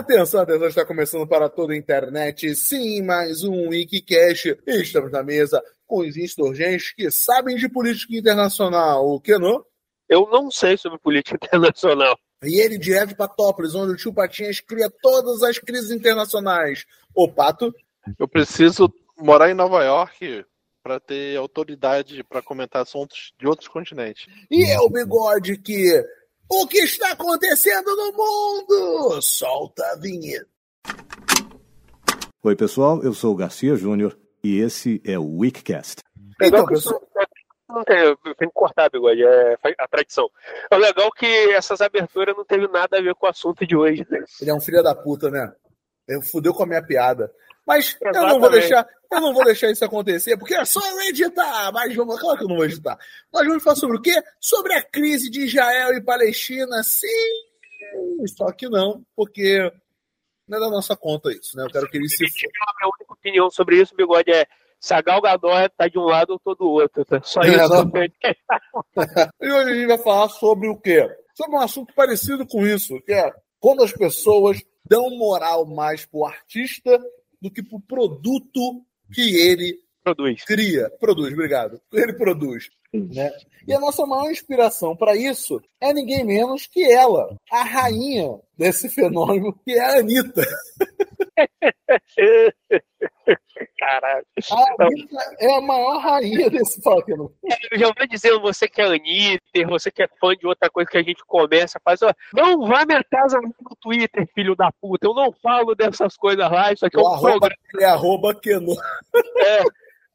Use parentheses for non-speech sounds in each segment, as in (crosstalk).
Atenção, atenção, está começando para toda a internet. Sim, mais um Wikicast. Estamos na mesa com os insurgentes que sabem de política internacional. O que não? Eu não sei sobre política internacional. E ele direto de Patópolis, onde o tio Patinhas cria todas as crises internacionais. O Pato? Eu preciso morar em Nova York para ter autoridade para comentar assuntos de outros continentes. E é o Bigode que o que está acontecendo no mundo? Solta a vinheta. Oi, pessoal, eu sou o Garcia Júnior e esse é o Weekcast. Então, pessoal. Não tem, eu tenho que cortar, bigode, é a tradição. É legal que essas aberturas não teve nada a ver com o assunto de hoje. Né? Ele é um filho da puta, né? Ele fudeu com a minha piada. Mas Exatamente. eu não vou deixar, eu não vou deixar isso acontecer, porque é só eu editar. Mas vamos, claro que eu não vou editar. Nós vamos falar sobre o quê? Sobre a crise de Israel e Palestina. Sim, só que não, porque não é da nossa conta isso, né? Eu quero que ele se. A minha única opinião sobre isso, bigode, é se a Gal Gadot tá de um lado, eu tô do outro. Tá? Só é, isso. (laughs) e hoje a gente vai falar sobre o quê? Sobre um assunto parecido com isso, que é quando as pessoas dão moral mais pro artista do que pro produto que ele produz. cria. Produz, obrigado. Ele produz. Né? E a nossa maior inspiração para isso é ninguém menos que ela, a rainha desse fenômeno, que é a Anitta. (laughs) Caralho. A Anitta é a maior rainha desse fenômeno. Eu já vou dizendo, você que é Anitta, você que é fã de outra coisa que a gente começa a fazer, não vai minha casa no Twitter, filho da puta. Eu não falo dessas coisas lá, isso aqui é um arroba, programa. É arroba que não. É.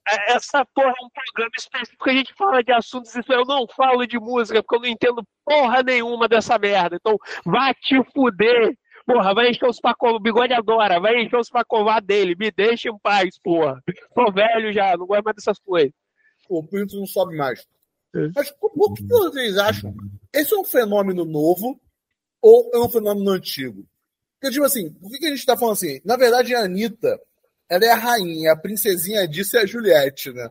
É, essa porra é um programa específico que a gente fala de assuntos. Eu não falo de música, porque eu não entendo porra nenhuma dessa merda. Então, vai te fuder. Porra, vai encher os pacos. O bigode adora, vai encher os pacovar dele. Me deixa em paz, porra. Tô velho já, não gosto mais dessas coisas. O pinto não sobe mais. É. Mas o que vocês acham? Esse é um fenômeno novo ou é um fenômeno antigo? Porque, tipo assim, por que a gente tá falando assim? Na verdade, a Anitta ela é a rainha, a princesinha disso é a Juliette, né?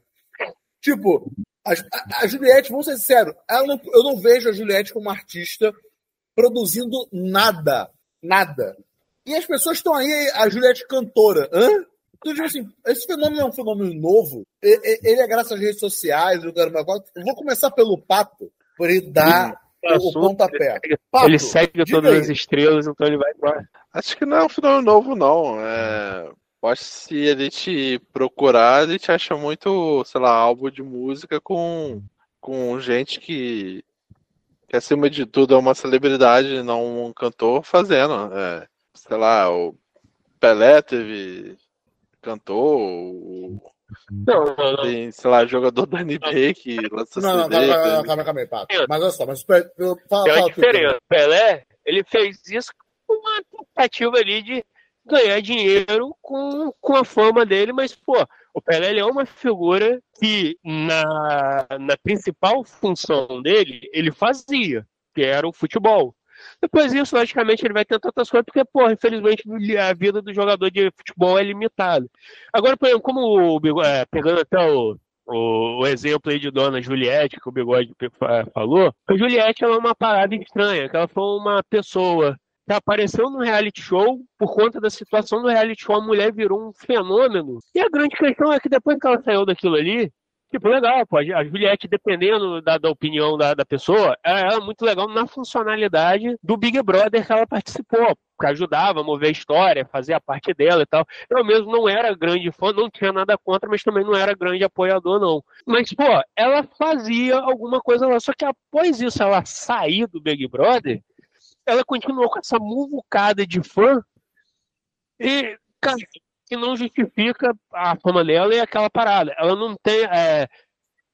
Tipo, a, a, a Juliette, vamos ser sinceros, não, eu não vejo a Juliette como artista produzindo nada. Nada. E as pessoas estão aí, a Juliette cantora. Hã? Então, tipo assim, esse fenômeno é um fenômeno novo. Ele é graças às redes sociais. Eu vou começar pelo Pato, por ele dar o, o pontapé. Pato, ele segue todas aí. as estrelas, então ele vai embora. Acho que não é um fenômeno novo, não. É acho que se a gente procurar, a gente acha muito, sei lá, álbum de música com, com gente que, que, acima de tudo, é uma celebridade, não um cantor, fazendo. É, sei lá, o Pelé teve cantor, o, não, não, não. Tem, sei lá, jogador da NBA que lança Não, não, calma, calma, calma, calma aí, Pato. Mas olha só, mas fala, fala, Tem uma diferença. Pelé, ele fez isso com uma tentativa ali de ganhar dinheiro com, com a fama dele, mas, pô, o Pelé é uma figura que na, na principal função dele, ele fazia, que era o futebol. Depois disso, logicamente, ele vai tentar outras coisas, porque, pô, infelizmente, a vida do jogador de futebol é limitada. Agora, por exemplo, como o, é, pegando até o, o, o, exemplo aí de Dona Juliette, que o Bigode falou, a Juliette ela é uma parada estranha, que ela foi uma pessoa apareceu no reality show, por conta da situação do reality show, a mulher virou um fenômeno. E a grande questão é que depois que ela saiu daquilo ali, tipo, legal, pode. A Juliette, dependendo da, da opinião da, da pessoa, ela é muito legal na funcionalidade do Big Brother que ela participou, que ajudava a mover a história, fazer a parte dela e tal. Eu mesmo não era grande fã, não tinha nada contra, mas também não era grande apoiador, não. Mas, pô, ela fazia alguma coisa lá. Só que após isso, ela sair do Big Brother, ela continuou com essa muvucada de fã e, cara, que não justifica a fama dela e aquela parada. Ela não tem. É,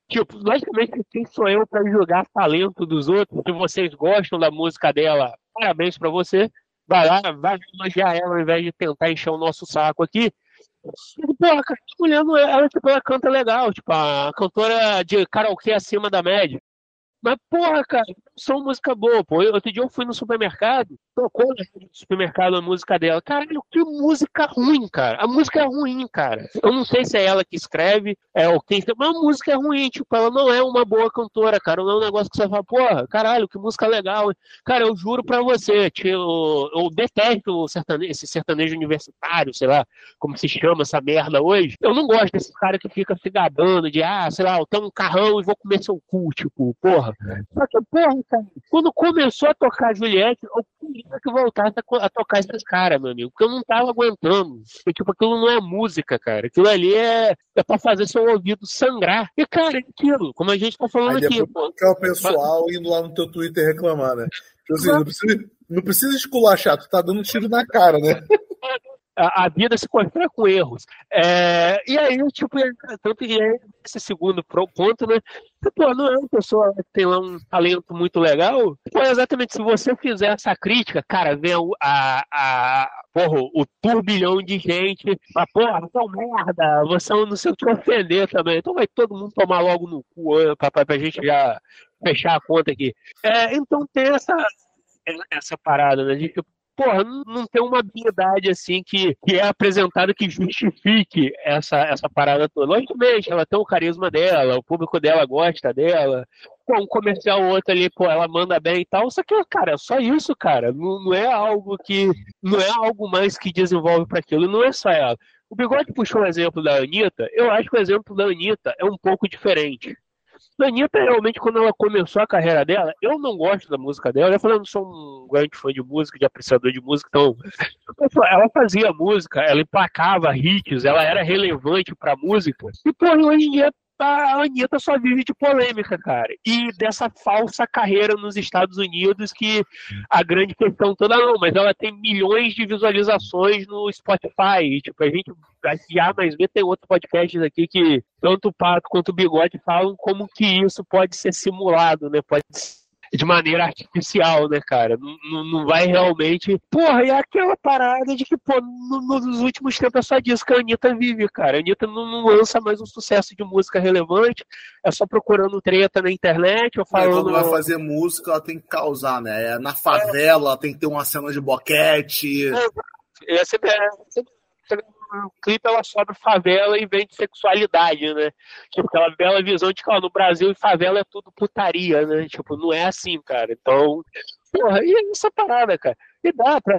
tipo, logicamente, quem sou eu para julgar talento dos outros? Se vocês gostam da música dela, parabéns para você. Vai lá, vai elogiar ela ao invés de tentar encher o nosso saco aqui. Porra, cara, mulher é, ela, tipo, ela canta legal, tipo, a cantora de karaokê acima da média. Mas, porra, cara, são música boa, pô. Outro dia eu fui no supermercado, tocou no supermercado a música dela. Caralho, que música ruim, cara. A música é ruim, cara. Eu não sei se é ela que escreve, é o quem mas a música é ruim, tipo, ela não é uma boa cantora, cara. Não é um negócio que você fala, porra, caralho, que música legal. Cara, eu juro pra você, eu, eu detesto sertanejo, esse sertanejo universitário, sei lá, como se chama essa merda hoje. Eu não gosto desse cara que fica se gabando de, ah, sei lá, eu tenho um carrão e vou comer seu cu, tipo, porra. Só que, porra, cara, quando começou a tocar Juliette, eu queria que voltasse a, a tocar esses caras, meu amigo, porque eu não tava aguentando. E, tipo, aquilo não é música, cara. Aquilo ali é, é pra fazer seu ouvido sangrar. E, cara, é aquilo, como a gente tá falando Aí aqui. Pô, é o pessoal mas... indo lá no teu Twitter reclamar, né? Tipo assim, não precisa, não precisa esculachar, tu tá dando um tiro na cara, né? A, vida se constrói com erros. É, e aí, tipo, tanto que esse segundo ponto, né? Pô, não é uma pessoa que tem um talento muito legal. Pô, exatamente, se você fizer essa crítica, cara, vem a, a, porra, o turbilhão de gente, a porra, você é um merda, você não sei o que ofender também. Então vai todo mundo tomar logo no cu pra, pra, pra gente já fechar a conta aqui. É, então tem essa, essa parada, né? De tipo, porra, não, tem uma habilidade assim que, que é apresentada que justifique essa, essa parada toda. Logicamente, ela tem o carisma dela, o público dela gosta dela. Um comercial ou outro ali, pô, ela manda bem e tal. Só que, cara, é só isso, cara. Não, não é algo que. Não é algo mais que desenvolve para aquilo. Não é só ela. O Bigode puxou o exemplo da Anitta. Eu acho que o exemplo da Anitta é um pouco diferente. A Anitta, realmente, quando ela começou a carreira dela, eu não gosto da música dela. Eu eu não sou um grande fã de música, de apreciador de música, então. (laughs) Ela fazia música, ela emplacava hits, ela era relevante pra música. E, pô, hoje em dia a Anitta só vive de polêmica, cara. E dessa falsa carreira nos Estados Unidos que a grande questão toda não, mas ela tem milhões de visualizações no Spotify. E, tipo, a gente já mais ver tem outros podcasts aqui que tanto o Pato quanto o Bigode falam como que isso pode ser simulado, né? Pode ser de maneira artificial, né, cara? Não, não vai realmente. Porra, e aquela parada de que, pô, no, nos últimos tempos é só disso que a Anitta vive, cara. A Anitta não, não, lança mais um sucesso de música relevante, é só procurando treta na internet ou falando. quando vai fazer música, ela tem que causar, né? Na favela, é. tem que ter uma cena de boquete. É, é é, sempre no clipe ela sobe favela e vende sexualidade, né? Tipo, aquela bela visão de que ó, no Brasil favela é tudo putaria, né? Tipo, não é assim, cara. Então, porra, e é essa parada, cara? E dá pra.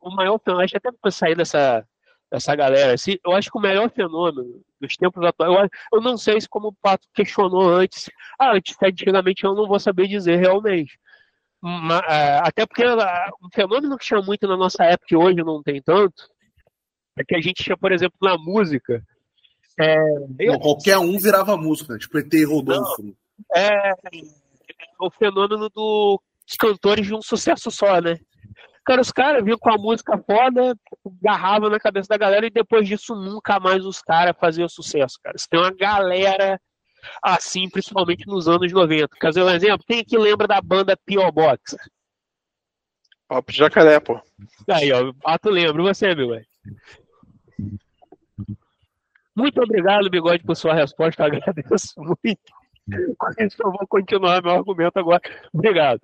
O maior fenômeno, até pra sair dessa, dessa galera, assim, eu acho que o melhor fenômeno dos tempos atuais, eu, eu não sei se como o Pato questionou antes, ah, antes, antigamente eu não vou saber dizer realmente. É, até porque um fenômeno que tinha muito na nossa época e hoje não tem tanto, é que a gente tinha, por exemplo, na música. É... Não, qualquer um virava música, né? tipo ET e Rodolfo. Não, é, é o fenômeno dos cantores de um sucesso só, né? Cara, os caras vinham com a música foda, agarravam na cabeça da galera e depois disso nunca mais os caras faziam sucesso, cara. Você tem uma galera assim, principalmente nos anos 90. Quer dizer, um exemplo, quem que lembra da banda P.O. Box? Papo de jacaré, pô. Aí, ó, Pato lembra, você, meu velho. Muito obrigado, Bigode, por sua resposta. Agradeço (laughs) muito. Com isso, eu vou continuar meu argumento agora. Obrigado.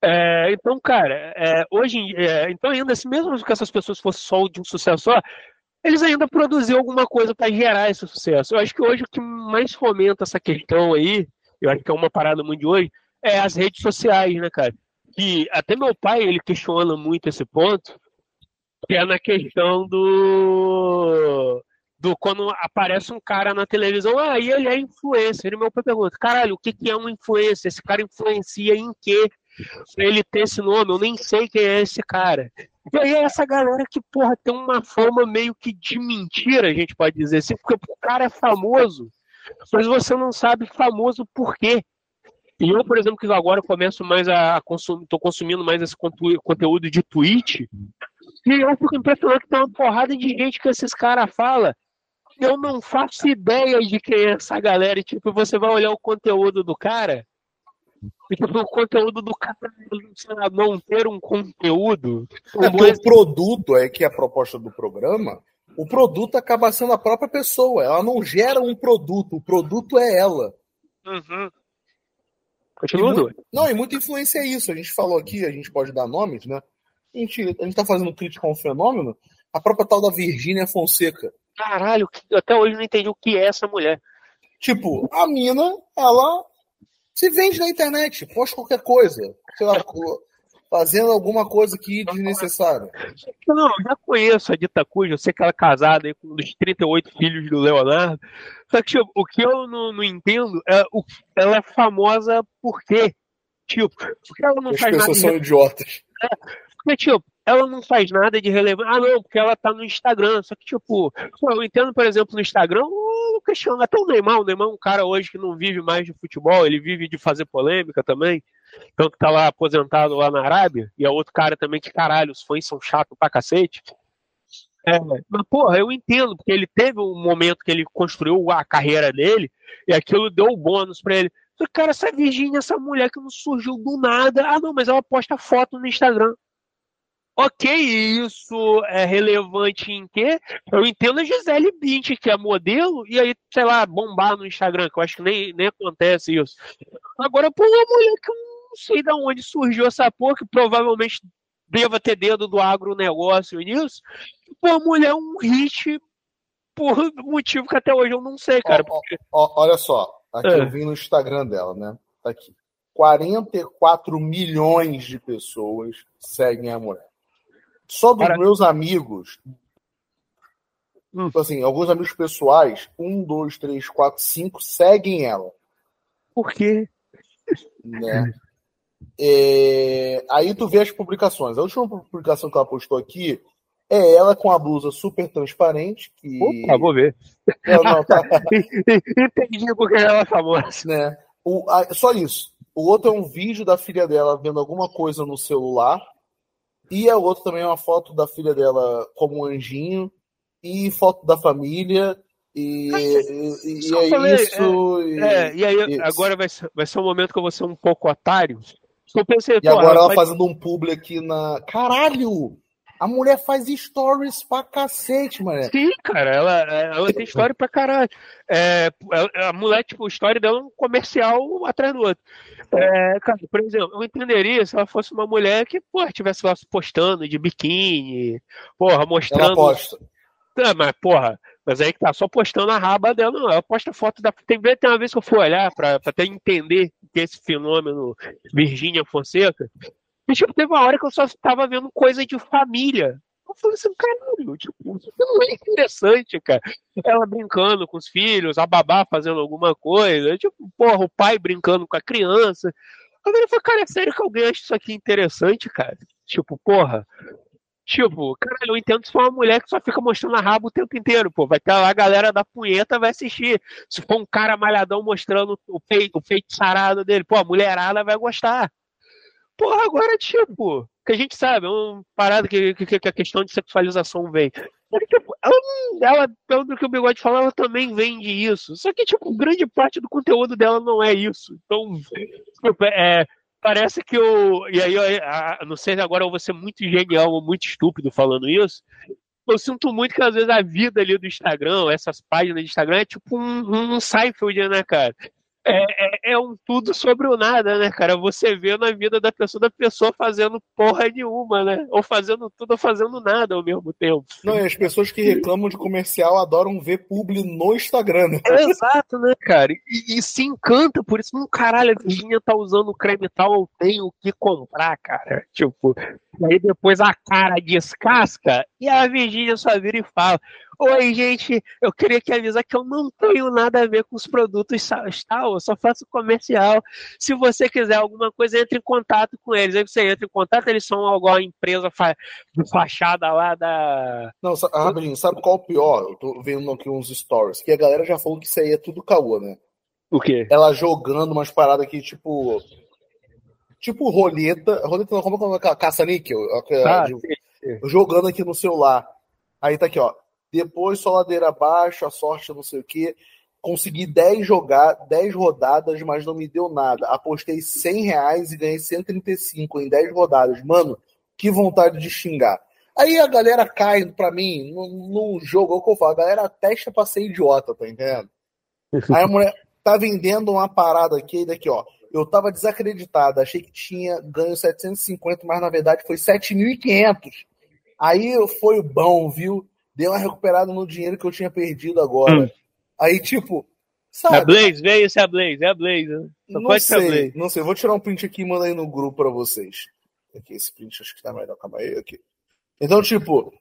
É, então, cara, é, hoje, é, então ainda assim, mesmo que essas pessoas fossem só de um sucesso só, eles ainda produziram alguma coisa para gerar esse sucesso. Eu acho que hoje o que mais fomenta essa questão aí, eu acho que é uma parada muito de hoje, é as redes sociais, né, cara? Que até meu pai ele questiona muito esse ponto, que é na questão do do quando aparece um cara na televisão, ah, e ele é influencer. E meu pai pergunta, caralho, o que, que é um influencer? Esse cara influencia em quê? Ele ter esse nome, eu nem sei quem é esse cara. E aí é essa galera que, porra, tem uma fama meio que de mentira, a gente pode dizer assim, porque o cara é famoso, mas você não sabe famoso por quê. E eu, por exemplo, que agora começo mais a consumir, tô consumindo mais esse conteúdo de tweet, e eu fico impressionado que tem uma porrada de gente que esses caras falam. Eu não faço ideia de quem é essa galera. E, tipo, você vai olhar o conteúdo do cara. E, tipo, o conteúdo do cara lá, não ter um conteúdo. É porque o produto é que é a proposta do programa. O produto acaba sendo a própria pessoa. Ela não gera um produto. O produto é ela. Uhum. Continua muito, Não, e muita influência é isso. A gente falou aqui, a gente pode dar nomes, né? A gente, a gente tá fazendo crítica a um fenômeno. A própria tal da Virgínia Fonseca. Caralho, até hoje não entendi o que é essa mulher. Tipo, a mina, ela se vende na internet, posta qualquer coisa. Sei lá, fazendo alguma coisa aqui desnecessária. Não, eu já conheço a Dita Cuja, eu sei que ela é casada aí com um dos 38 filhos do Leonardo. Só que tipo, o que eu não, não entendo é o, ela é famosa por quê? Tipo, porque ela não As faz pessoas nada. são idiotas. É, porque, tipo, ela não faz nada de relevante. Ah, não, porque ela tá no Instagram. Só que, tipo, eu entendo, por exemplo, no Instagram, o Cristiano, até o Neymar. O Neymar é um cara hoje que não vive mais de futebol, ele vive de fazer polêmica também. Tanto que tá lá aposentado lá na Arábia. E é outro cara também que, caralho, os fãs são chatos pra cacete. É, mas, porra, eu entendo, porque ele teve um momento que ele construiu a carreira dele e aquilo deu bônus pra ele. Só que, cara, essa Virgínia, essa mulher que não surgiu do nada. Ah, não, mas ela posta foto no Instagram. Ok, isso é relevante em quê? Eu entendo a Gisele Bint, que é modelo, e aí, sei lá, bombar no Instagram, que eu acho que nem, nem acontece isso. Agora, por uma mulher que eu não sei de onde surgiu essa porra, que provavelmente deva ter dedo do agronegócio nisso, a mulher é um hit por motivo que até hoje eu não sei, cara. Ó, ó, ó, olha só, aqui É. eu vi no Instagram dela, né? Tá aqui. 44 milhões de pessoas seguem a mulher. Só dos Cara- meus amigos, Hum. tipo assim, alguns amigos pessoais, um, dois, três, quatro, cinco, seguem ela. Por quê? né? É, Aí tu vê as publicações. A última publicação que ela postou aqui é ela com a blusa super transparente. Que... Opa, vou ver. Não, não, tá, (laughs) Entendi porque ela é famosa. né? O, a- só isso. O outro é um vídeo da filha dela vendo alguma coisa no celular. E a outra também é uma foto da filha dela como um anjinho. E foto da família. E, e, e é falei, isso. e- É, e aí isso. agora vai ser, vai ser um momento que eu vou ser um pouco otário. Eu pensei, E agora ela vai- fazendo um publi aqui na. Caralho! A mulher faz stories pra cacete, mano. Sim, cara, ela, ela tem história pra caralho. É, a, mulher, tipo, a história dela é um comercial atrás do outro. É, cara, por exemplo, eu entenderia se ela fosse uma mulher que, porra, estivesse lá postando de biquíni, porra, Ela mostrando. posta. É, mas, porra, mas aí que tá só postando a raba dela, não. Ela posta foto da. Tem, tem uma vez que eu fui olhar pra, pra até entender que esse fenômeno Virgínia Fonseca. E, tipo, teve uma hora que eu só tava vendo coisa de família. Eu falei assim, caralho, tipo, isso não é interessante, cara. Ela brincando com os filhos, a babá fazendo alguma coisa, tipo, porra, o pai brincando com a criança. Eu falei, cara, é sério que alguém acha isso aqui interessante, cara? Tipo, porra. Tipo, caralho, eu entendo se for uma mulher que só fica mostrando a rabo o tempo inteiro, pô. Vai ter lá a galera da punheta vai assistir. Se for um cara malhadão mostrando o peito, o peito sarado dele, pô, a mulherada vai gostar. Porra, agora, tipo, que a gente sabe, é uma parada que, que, que a questão de sexualização vem. Mas, tipo, ela, não- ela, pelo que o Bigode falou, ela também vende isso. Só que, tipo, grande parte do conteúdo dela não é isso. Então, tipo, é, parece que o. E aí, eu, a- não sei se agora eu vou ser muito genial ou muito estúpido falando isso. Eu sinto muito que às vezes a vida ali do Instagram, essas páginas de Instagram, é tipo um, um Seinfeld, né, cara? É, é, é um tudo sobre o nada, né, cara? Você vê na vida da pessoa, da pessoa fazendo porra nenhuma, né? Ou fazendo tudo ou fazendo nada ao mesmo tempo. Não, e as pessoas que reclamam de comercial adoram ver publi no Instagram, né? É exato, né, cara? E, e se encanta por isso. Não, caralho, a Virginia tá usando creme tal, eu tenho que comprar, cara. Tipo, e aí depois a cara descasca e a Virginia só vira e fala: Oi, gente, eu queria que avisar que eu não tenho nada a ver com os produtos tal, eu só faço comercial. Se você quiser alguma coisa, entre em contato com eles. Aí você entra em contato, eles são alguma empresa de fachada lá da. Não, rapidinho, sabe qual é o pior? Eu tô vendo aqui uns stories, que a galera já falou que isso aí é tudo caô, né? O quê? Ela jogando umas paradas aqui, tipo. Tipo roleta. Roleta não, como é que é caça-níquel. Ah, de-. Jogando aqui no celular. Aí tá aqui, ó. Depois só ladeira abaixo, a sorte não sei o quê. Consegui 10 jogar, 10 rodadas, mas não me deu nada. Apostei 100 reais e ganhei 135 em 10 rodadas. Mano, que vontade de xingar. Aí a galera cai pra mim num, jogo, é o que eu falo, a galera testa pra ser idiota, tá entendendo? (laughs) Aí a mulher tá vendendo uma parada aqui, daqui, ó. eu tava desacreditado, achei que tinha ganho 750, mas na verdade foi 7.500. Aí foi bom, viu? Deu uma recuperada no dinheiro que eu tinha perdido agora. Hum. Aí, tipo, sabe? É a Blaze, veio esse é a Blaze, é a Blaze. Né? não pode sei, Blaze. não sei. Vou tirar um print aqui e mandar aí no grupo pra vocês. Aqui, esse print acho que tá melhor. Calma aí, aqui. Então, tipo,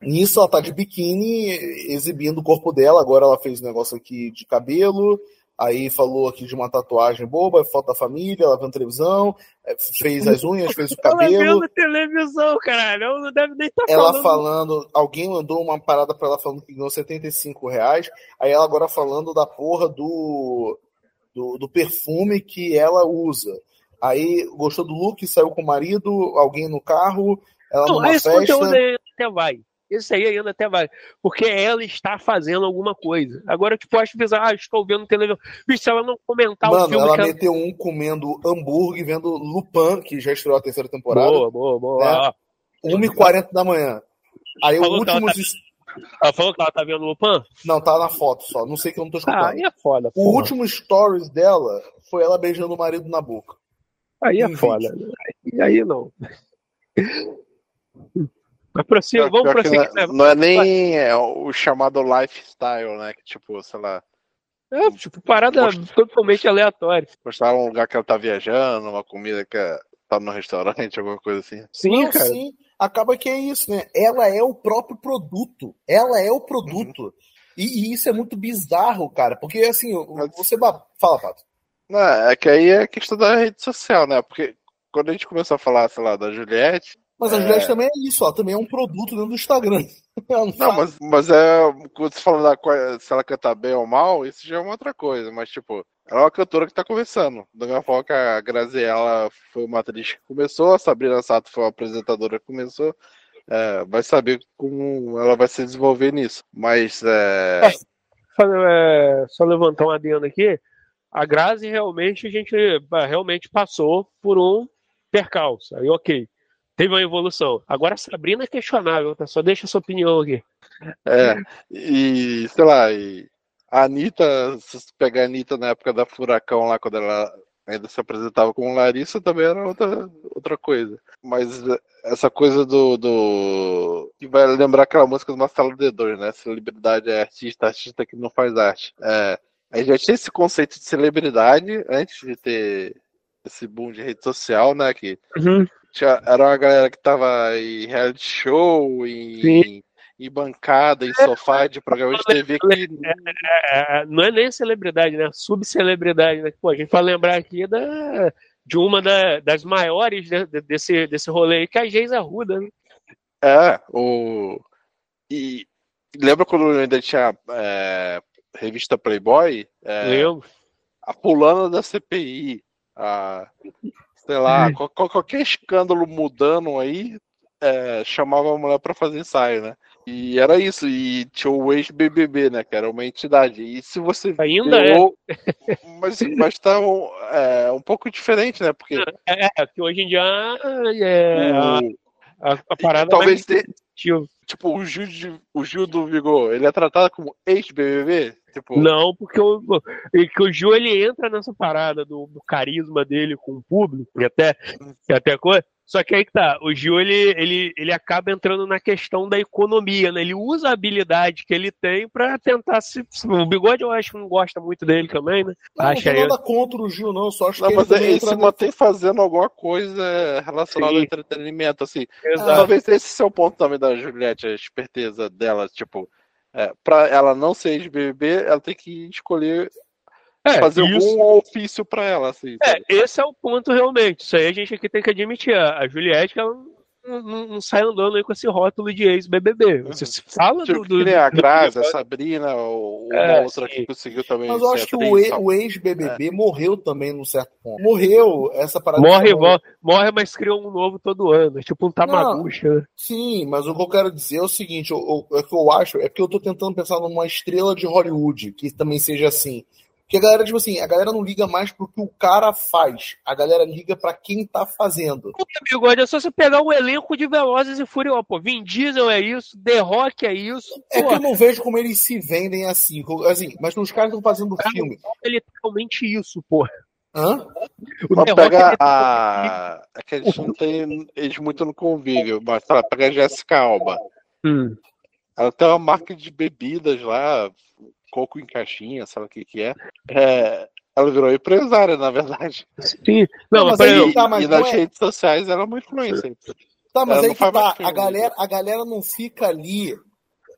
nisso ela tá de biquíni, exibindo o corpo dela. Agora ela fez um negócio aqui de cabelo, Aí falou aqui de uma tatuagem boba, foto da família, ela vendo televisão, é, fez as unhas, fez o (laughs) cabelo. Ela vendo televisão, caralho, não deve nem estar tá Ela falando. falando, alguém mandou uma parada pra ela falando que ganhou 75 reais, aí ela agora falando da porra do, do, do perfume que ela usa. Aí gostou do look, saiu com o marido, alguém no carro, ela não, numa esse festa. Conteúdo até vai. Isso aí ainda até vai. Porque ela está fazendo alguma coisa. Agora, tipo, acho bizarro, ah, estou vendo televisão. Bicho, se ela não comentar Mano, o filme. Ela, ela meteu um comendo hambúrguer, vendo Lupin, que já estreou a terceira temporada. Boa, boa, boa. Né? 1h40 da manhã. Aí o último. Ela, tá... ela falou que ela tá vendo Lupin? Não, tá na foto só. Não sei que eu não tô escutando. Ah, aí é foda. O porra. último stories dela foi ela beijando o marido na boca. Aí é foda. E aí não. Mas prossiga, vamos prosseguir. Não, é, não é nem é, o chamado lifestyle, né? Que tipo, sei lá. É, tipo, parada Most... totalmente aleatória. Mostrar um lugar que ela tá viajando, uma comida que é, tá no restaurante, (laughs) alguma coisa assim. Sim, não, cara. Sim. Acaba que é isso, né? Ela é o próprio produto. Ela é o produto. Uhum. E, e, isso é muito bizarro, cara. Porque assim, você. Fala, Pato. Não, é que aí é questão da rede social, né? Porque quando a gente começou a falar, sei lá, da Juliette, mas a Juliette é... também é isso, ela também é um produto dentro do Instagram. (laughs) não, não mas, mas é. Quando você fala da, se ela canta bem ou mal, isso já é uma outra coisa. Mas, tipo, ela é uma cantora que tá conversando. Da mesma forma que a Graziella foi uma atriz que começou, a Sabrina Sato foi uma apresentadora que começou. É, vai saber como ela vai se desenvolver nisso. Mas. É... É, só, é, só levantar um adendo aqui. A Grazi realmente, a gente realmente passou por um percalço. Aí, ok teve uma evolução. Agora a Sabrina é questionável, tá? Só deixa a sua opinião aqui. É, e sei lá, e a Anitta, se pegar a Anitta na época da Furacão lá, quando ela ainda se apresentava como Larissa, também era outra, outra coisa. Mas essa coisa do, do. que vai lembrar aquela música do Marcelo D2, né? Celebridade é artista, artista que não faz arte. É, a gente já tinha esse conceito de celebridade antes de ter esse boom de rede social, né? Que uhum. Tinha, era uma galera que tava em reality show, em, em bancada, em sofá de programa de TV que. É, é, é, não é nem celebridade, né? Subcelebridade, né? Pô, a gente vai lembrar aqui da, de uma da, das maiores né, desse, desse rolê aí, que é a Geisa Arruda, né? É, o. E lembra quando ainda tinha é, revista Playboy? É, Lembro. A fulana da CPI, a, sei lá, qualquer escândalo mudando aí, é, chamava a mulher para fazer ensaio, né? E era isso, e tinha o ex-BBB, né? Que era uma entidade. E se você. Ainda é. Mas, mas tá um, é, um pouco diferente, né? Porque. É, é que hoje em dia é, a, a, a parada. Talvez mais... Tipo, o Gil, o Gil do Vigor, ele é tratado como ex-BBB? Tipo... Não, porque o, que o Gil ele entra nessa parada do, do, carisma dele com o público, e até, e até coisa. Só que aí que tá, o Gil ele, ele, ele acaba entrando na questão da economia, né? Ele usa a habilidade que ele tem para tentar se. O bigode eu acho que não gosta muito dele também, né? Não, Acha não tem nada contra o Gil, não, só acho não, que mas ele, ele se mantém fazendo alguma coisa relacionada Sim. ao entretenimento, assim. Exato. Talvez esse seja o ponto também da Juliette, a esperteza dela, tipo, é, para ela não ser ex-BBB, ela tem que escolher é, fazer isso... algum ofício para ela. Assim, é, esse é o ponto realmente. Isso aí a gente aqui tem que admitir. A Juliette, ela não, não, sai andando aí com esse rótulo de ex-BBB. Você uhum. fala tipo, do, do, a Grazi, a Sabrina, ou uma é, outra sim. que conseguiu também. Mas eu acho que o ex-BBB é. morreu também num certo ponto. Morreu essa parada. Morre, morre, morre, mas criou um novo todo ano. Tipo um tamagucha. Né? Sim, mas o que eu quero dizer é o seguinte: o, o, é que eu acho é porque eu tô tentando pensar numa estrela de Hollywood que também seja assim. Porque a galera, tipo assim, a galera não liga mais pro que o cara faz. A galera liga para quem tá fazendo. Bigode, é só você pegar um elenco de Velozes e Furiosos. Pô, Vin Diesel é isso, The Rock é isso. É pô. que eu não vejo como eles se vendem assim. assim mas os caras estão fazendo cara, filme. É literalmente isso, pô. Hã? Mas pega a. É que a gente não tem eles muito no convívio, mas lá, pega a Jessica Alba. Hum. Ela tem uma marca de bebidas lá, coco em caixinha, sabe o que que é. é ela virou empresária, na verdade. Sim. Não, não mas aí, tá, mas e nas é... redes sociais ela é muito influência. Tá, mas ela aí que tá, a galera, a galera não fica ali.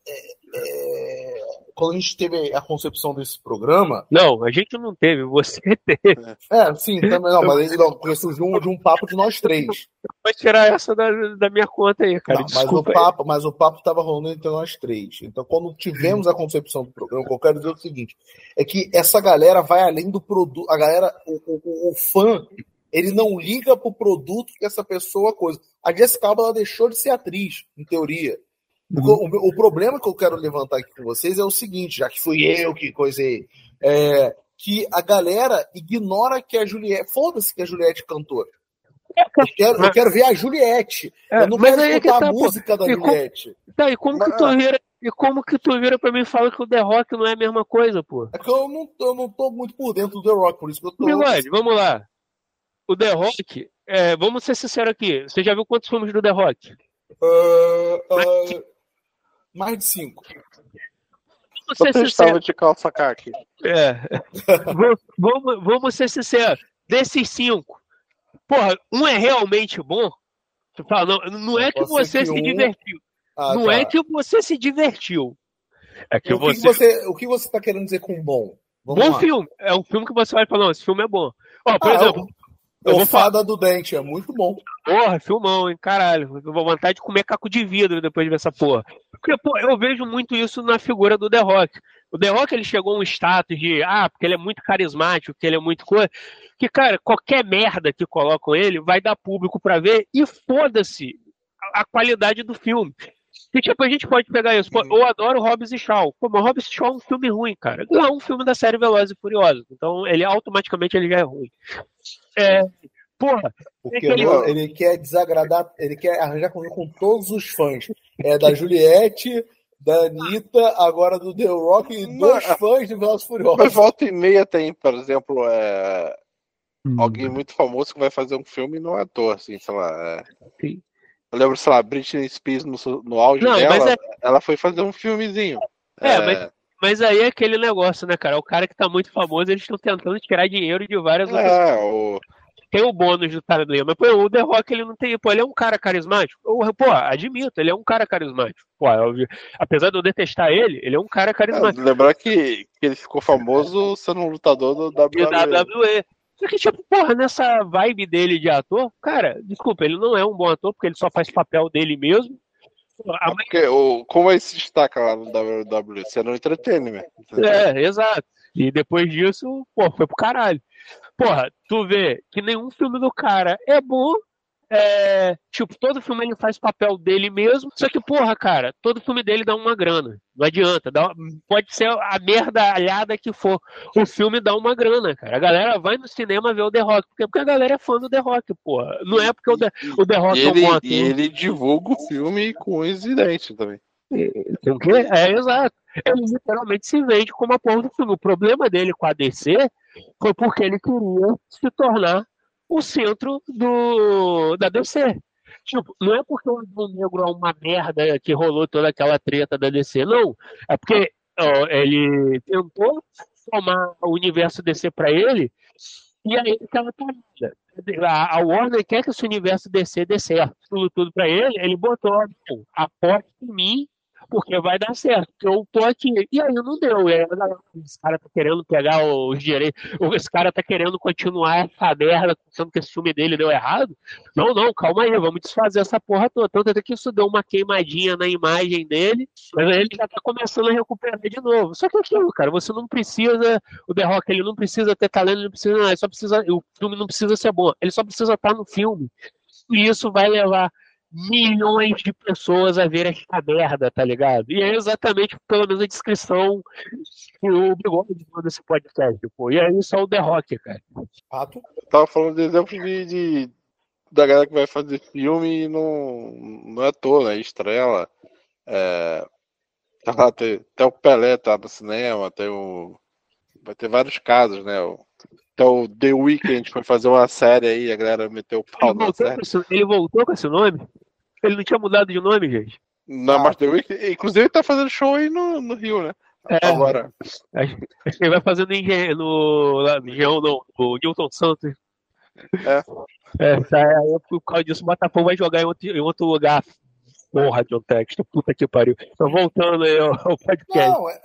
É, é quando a gente teve a concepção desse programa. Não, a gente não teve, você (laughs) teve. É, sim, também não, mas não, porque surgiu um, de um papo de nós três. Vai tirar essa da, da minha conta aí, cara. Não, mas, o papo, mas o papo estava rolando entre nós três. Então, quando tivemos a concepção do programa, o que eu quero dizer é o seguinte: é que essa galera vai além do produto. A galera, o, o, o fã, ele não liga pro produto que essa pessoa coisa. A Jessica Alba ela deixou de ser atriz, em teoria. Uhum. O, o, problema que eu quero levantar aqui com vocês é o seguinte, já que fui eu que coisei, é, que a galera ignora que a Juliette. Foda-se que a Juliette cantou. Eu quero, eu quero ver a Juliette. É, eu não quero escutar tá, a música pô. da e Juliette. Com, tá, e como que tu vira, e como que tu vira pra mim e fala que o The Rock não é a mesma coisa, pô? É que eu não, eu não tô muito por dentro do The Rock, por isso que eu tô. Bigode, vamos lá. O The Rock, é, vamos ser sinceros aqui. Você já viu quantos filmes do The Rock? Uh, uh, mais de cinco. Você estava de calça caque. É. (laughs) vamos, vamos ser sinceros. Desses cinco, porra, um é realmente bom. Não, não é que você que se um... divertiu. Ah, não tá. é que você se divertiu. É que, o, você... que você... O que você está querendo dizer com bom? Vamos bom lá. filme. É um filme que você vai falar, não, esse filme é bom. Ó, por ah, exemplo, eu vou falar do Dente, é muito bom. Porra, filmão, hein? Caralho. Eu vou vontade de comer caco de vidro depois de ver essa porra. Porque, pô, eu vejo muito isso na figura do The Rock. O The Rock, ele chegou a um status de, ah, porque ele é muito carismático, que ele é muito coisa. Que, cara, qualquer merda que colocam ele vai dar público para ver e foda-se a qualidade do filme. E, tipo, a gente pode pegar isso. Pô, eu adoro Hobbs e Shaw. Pô, mas Hobbs e Shaw é um filme ruim, cara. Não é um filme da série Velozes e Furiosos. Então, ele automaticamente ele já é ruim. É, porra. Porque ele... ele... quer desagradar, ele quer arranjar com, com todos os fãs. É da Juliette, da Anitta, agora do The Rock e mas, dois fãs de Velozes Furiosos. Mas volta e meia tem, por exemplo, é... Hum. alguém muito famoso que vai fazer um filme e não é ator, assim, sei lá. É... Sim. Eu lembro, sei lá, Britney Spears no, no auge não, dela, é... ela foi fazer um filmezinho. É, é... Mas, mas aí é aquele negócio, né, cara? O cara que tá muito famoso, eles estão tentando tirar dinheiro de várias outras é, o... Tem o bônus do talento, mas pô, o The Rock ele não tem, pô, ele é um cara carismático. Eu, pô, admito, ele é um cara carismático. Pô, eu, apesar de eu detestar ele, ele é um cara carismático. É, lembrar que, que ele ficou famoso sendo um lutador do WWE. WWE. Só que, tipo, porra, nessa vibe dele de ator, cara, desculpa, ele não é um bom ator, porque ele só faz papel dele mesmo. É porque, o, como ele se destaca lá no WWE? Sendo entretenimento. É, exato. E depois disso, pô, foi pro caralho. Porra, tu vê que nenhum filme do cara é bom é, tipo, todo filme ele faz papel dele mesmo. Só que, porra, cara, todo filme dele dá uma grana. Não adianta. Dá, pode ser a merda alhada que for. O filme dá uma grana, cara. A galera vai no cinema ver o The Rock. Porque, porque a galera é fã do The Rock, porra. Não é porque o The, o The Rock ele, é um E ele divulga o filme com os identes também. É, exato. Ele literalmente se vende como a porra do filme. O problema dele com a DC foi porque ele queria se tornar o centro do, da DC. Tipo, não é porque o Adão Negro é uma merda que rolou toda aquela treta da DC, não. É porque ó, ele tentou tomar o universo DC para ele e aí aquela parada. A, a Warner quer que esse universo DC dê certo. Tudo, tudo para ele, ele botou, aposte em mim porque vai dar certo. Eu tô aqui. E aí não deu. É, esse cara tá querendo pegar os direitos. Esse cara tá querendo continuar essa merda, pensando que esse filme dele deu errado. Não, não, calma aí, vamos desfazer essa porra toda. Tanto até que isso deu uma queimadinha na imagem dele, mas ele já tá começando a recuperar de novo. Só que é aquilo, cara, você não precisa. O The Rock, ele não precisa ter talento, ele não precisa. Ele só precisa. O filme não precisa ser bom. Ele só precisa estar no filme. E isso vai levar milhões de pessoas a ver esta merda, tá ligado? E é exatamente, pelo menos, a descrição que o Bigode manda esse podcast, pô. E é isso é o The Rock, cara. Eu tava falando de exemplo de, de, da galera que vai fazer filme e não, não é toda, né? Estrela. É, tá lá, tem, até o Pelé tá no cinema, tem o. Vai ter vários casos, né? O, Então, The Weeknd foi fazer uma série aí, a galera meteu o pau Ele na série. esse, ele voltou com esse nome? Ele não tinha mudado de nome, gente. Não, Ah. mas The Weeknd, inclusive ele tá fazendo show aí no, no Rio, né? É. Agora. Acho acho que ele vai Engen- no. Lá, no Engenhão, não, no Newton Santos. É. É, aí por causa disso o Botafogo vai jogar em outro, em outro lugar. Porra, John Texton, puta que pariu. Então, voltando aí ao, podcast. Não, é,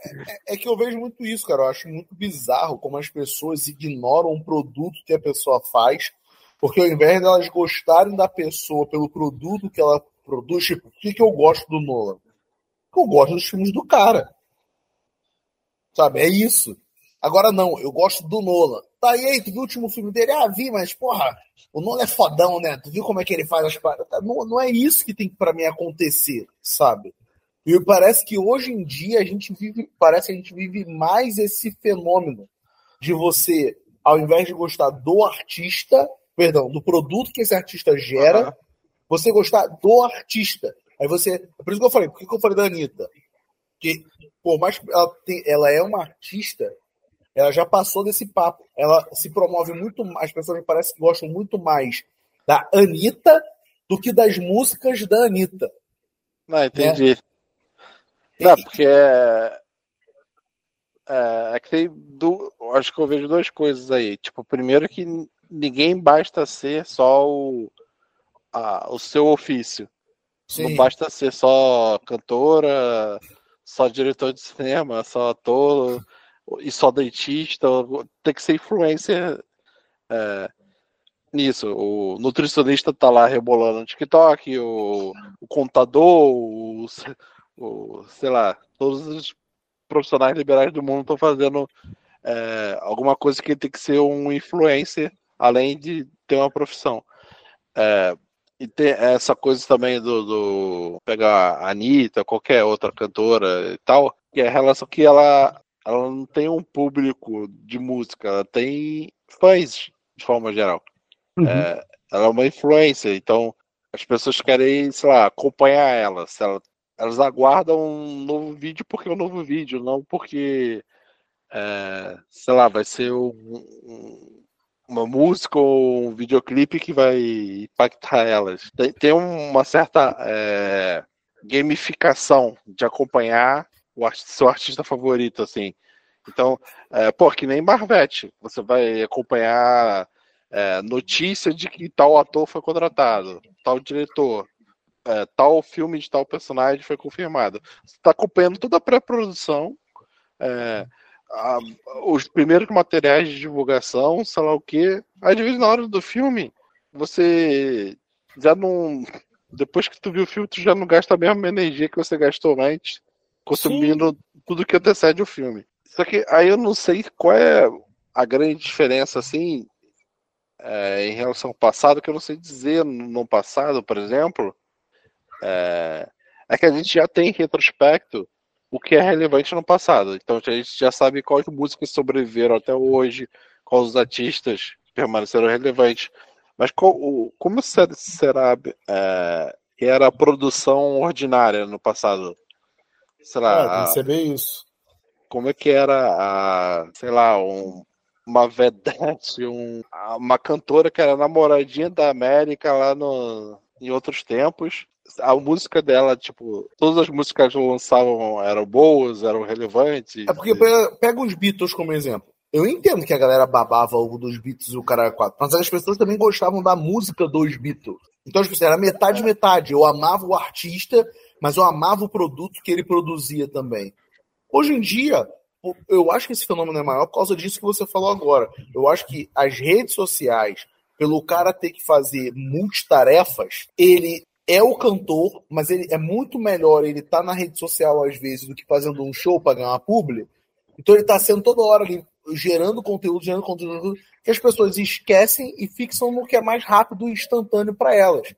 é- é que eu vejo muito isso, cara. Eu acho muito bizarro como as pessoas ignoram um produto que a pessoa faz, porque ao invés delas gostarem da pessoa pelo produto que ela produz, tipo, o que, que eu gosto do Nolan? Eu gosto dos filmes do cara. Sabe? É isso. Agora não, eu gosto do Nolan. Tá e aí, tu viu o último filme dele? Ah, vi, mas porra, o Nolan é fodão, né? Tu viu como é que ele faz as paradas? Não, não é isso que tem que pra mim acontecer, sabe? E parece que hoje em dia a gente vive, parece que a gente vive mais esse fenômeno de você, ao invés de gostar do artista, perdão, do produto que esse artista gera, Aham. você gostar do artista. Aí você. É por isso que eu falei, por que que eu falei da Anitta? Que, por mais que ela, tem- ela é uma artista, ela já passou desse papo. Ela se promove muito mais, as pessoas me parece que gostam muito mais da Anitta do que das músicas da Anitta. Não, entendi. Não, porque é, é, é que tem du... acho que eu vejo duas coisas aí. Tipo, primeiro que ninguém basta ser só o, a- o seu ofício. Não Sim. basta ser só cantora, só diretor de cinema, só ator e só dentista. Tem que ser influencer é, nisso. O nutricionista tá lá rebolando no TikTok, o, o contador, o, o- sei lá, todos os profissionais liberais do mundo estão fazendo é, alguma coisa que tem que ser um influencer, além de ter uma profissão. É, e tem essa coisa também do, do pegar a Anitta, qualquer outra cantora e tal, que é a relação que ela, ela não tem um público de música, ela tem fãs de forma geral. Uhum. É, ela é uma influência, então as pessoas querem, sei lá, acompanhar ela. Se ela elas aguardam um novo vídeo porque é um novo vídeo, não porque, é, sei lá, vai ser um- um- uma música ou um videoclipe que vai impactar elas. Tem, tem uma certa é, gamificação de acompanhar o arti- seu artista favorito, assim. Então, é, pô, que nem Marvete, você vai acompanhar é, notícia de que tal ator foi contratado, tal diretor, é, tal filme de tal personagem foi confirmado. Você está acompanhando toda a pré-produção, é, os primeiros materiais de divulgação, sei lá o que. Às vezes, na hora do filme, você já não. Depois que tu viu o filme, tu já não gasta a mesma energia que você gastou antes, consumindo tudo que antecede o filme. Só que aí eu não sei qual é a grande diferença, assim, é, em relação ao passado, que eu não sei dizer no passado, por exemplo, é, é que a gente já tem em retrospecto o que é relevante no passado. Então a gente já sabe quais músicas sobreviveram até hoje, quais os artistas permaneceram relevantes. Mas como ser- será é, que era a produção ordinária no passado? Sei É, lá, a- saber isso. como é que era a, sei lá, um- uma vedete, (laughs) um- uma cantora que era namoradinha da América lá no, em outros tempos. A música dela, tipo, todas as músicas que lançavam eram boas, eram relevantes. É porque pega, pega os Beatles como exemplo. Eu entendo que a galera babava o dos Beatles e o cara quatro, mas as pessoas também gostavam da música dos Beatles. Então, tipo, assim, era metade metade. Eu amava o artista, mas eu amava o produto que ele produzia também. Hoje em dia, eu acho que esse fenômeno é maior por causa disso que você falou agora. Eu acho que as redes sociais, pelo cara ter que fazer multitarefas, ele é o cantor, mas ele é muito melhor ele estar na rede social às vezes do que fazendo um show para ganhar uma publi. Então ele está sendo toda hora ali gerando conteúdo, gerando conteúdo que as pessoas esquecem e fixam no que é mais rápido e instantâneo para elas.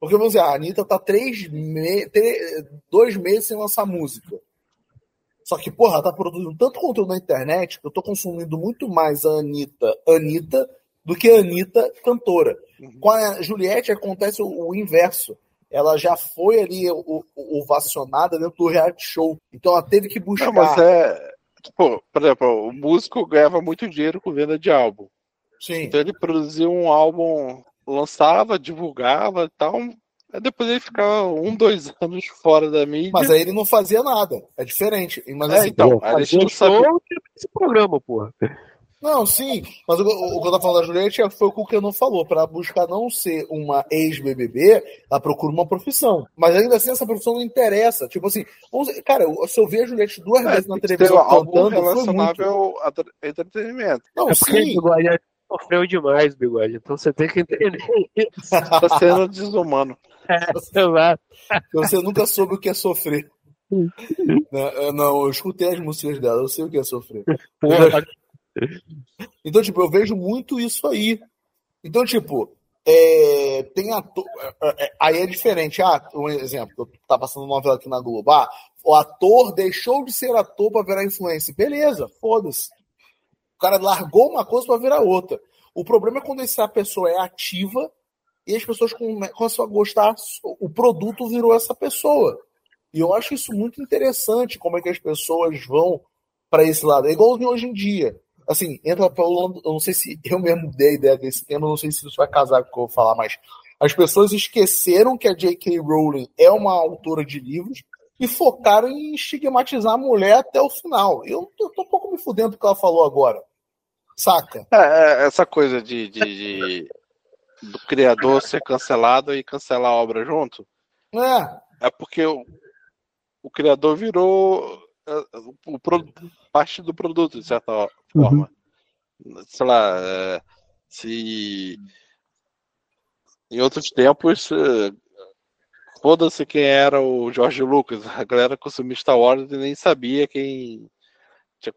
Porque, vamos dizer, a Anitta tá três me... dois meses sem lançar música. Só que, porra, ela tá produzindo tanto conteúdo na internet que eu tô consumindo muito mais a Anitta, Anitta do que a Anitta cantora. Com a Juliette acontece o, o inverso. Ela já foi ali ovacionada dentro do reality show. Então ela teve que buscar. Não, mas é. Tipo, por exemplo, o músico ganhava muito dinheiro com venda de álbum. Sim. Então ele produzia um álbum, lançava, divulgava e tal. Aí depois ele ficava um, dois (laughs) anos fora da mídia. Mas aí ele não fazia nada. É diferente. Mas É, assim, então, aí a gente não sabia. esse programa, porra. Não, sim, mas o, o que eu tô falando da Juliette é- foi o que o Kenan falou. Pra buscar não ser uma ex-BBB, ela procura uma profissão. Mas ainda assim, essa profissão não interessa. Tipo assim, vamos dizer, cara, eu- se eu ver a Juliette duas É, vezes na televisão cantando, foi muito. relacionável a entretenimento. Não, É sim. bigode já sofreu demais, bigode. Então você tem que entender isso. Tá sendo desumano. Sei lá. Você nunca soube o que é sofrer. não, eu- não, eu escutei as músicas dela, eu sei o que é sofrer. Porra, Então, tipo, eu vejo muito isso aí. Então, tipo, é, tem ator. é, é, aí é diferente. Ah, um exemplo, tá passando novela aqui na Globo. Ah, o ator deixou de ser ator pra virar influencer. Beleza, foda-se. O cara largou uma coisa pra virar outra. O problema é quando essa pessoa é ativa e as pessoas come- começam a gostar, o produto virou essa pessoa. E eu acho isso muito interessante, como é que as pessoas vão para esse lado. É igual hoje em dia. Assim, entra pelo. Eu não sei se eu mesmo dei a ideia desse tema, não sei se isso vai casar com o que eu vou falar, mas as pessoas esqueceram que a J.K. Rowling é uma autora de livros e focaram em estigmatizar a mulher até o final. Eu tô, tô um pouco me fudendo do que ela falou agora. Saca? É, é, essa coisa de, de- de- do criador ser cancelado e cancelar a obra junto, É, é porque o, o criador virou o, pro- parte do produto, de certa forma. Sei lá, é, se em outros tempos, é, foda-se quem era o George Lucas, a galera consumia Star Wars e nem sabia quem tinha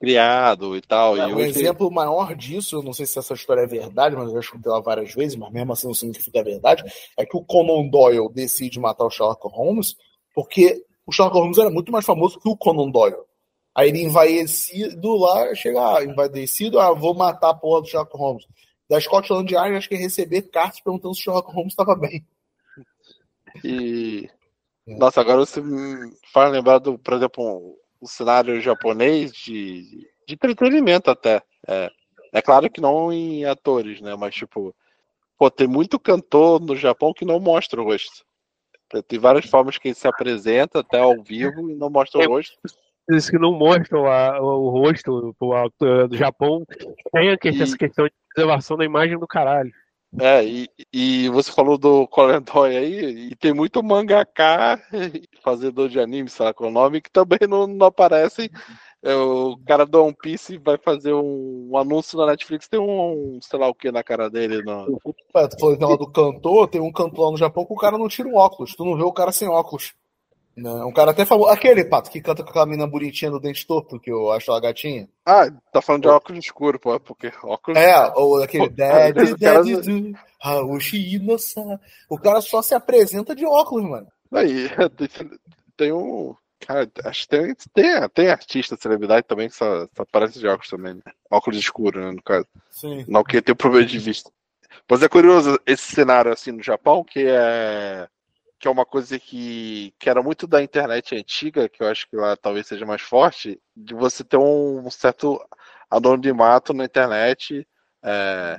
criado e tal. É, e um hoje, exemplo maior disso, eu não sei se essa história é verdade, mas eu já escutei ela várias vezes, mas mesmo assim não significa que é verdade, é que o Conan Doyle decide matar o Sherlock Holmes porque o Sherlock Holmes era muito mais famoso que o Conan Doyle. Aí ele envaecido lá, chega, ah, envaecido, ah, vou matar a porra do Sherlock Holmes. Da Scotland Yard, acho que ia receber cartas perguntando se o Sherlock Holmes estava bem. E. (laughs) É. Nossa, agora você me faz lembrar do, por exemplo, um, um cenário japonês de, de entretenimento até. É, é claro que não em atores, né? Mas tipo, pô, tem muito cantor no Japão que não mostra o rosto. Tem várias formas que ele se apresenta até ao vivo e não mostra o rosto. Eles que não mostram a- o rosto o ator do Japão tem a que- E- essa questão de preservação da imagem do caralho. É, e, e você falou do (laughs) Conan Doyle aí, e tem muito mangaka, (laughs) fazedor de anime, sei lá qual é o nome, que também não, não aparecem. É, o cara do One Piece vai fazer um, um anúncio na Netflix, tem um, sei lá o que na cara dele. No... Ué, Tu falou do cantor, tem um cantor lá no Japão que o cara não tira o óculos. Tu não vê o cara sem óculos. Não, um cara até famoso. Aquele, Pato, que canta com aquela menina bonitinha do dente torto, que eu acho ela gatinha. Ah, tá falando de óculos escuro, pô, porque óculos. É, ou aquele (laughs) cara- Daddy do. O cara só se apresenta de óculos, mano. Aí, (laughs) tem um. Cara, acho que tem, tem, tem artista, celebridade também que só, só aparece de óculos também, né? Óculos escuros, né, no caso. Sim. Não que tem problema de vista. Mas é curioso esse cenário assim no Japão, que é que é uma coisa que, que era muito da internet antiga, que eu acho que lá talvez seja mais forte, de você ter um certo anonimato na internet, é,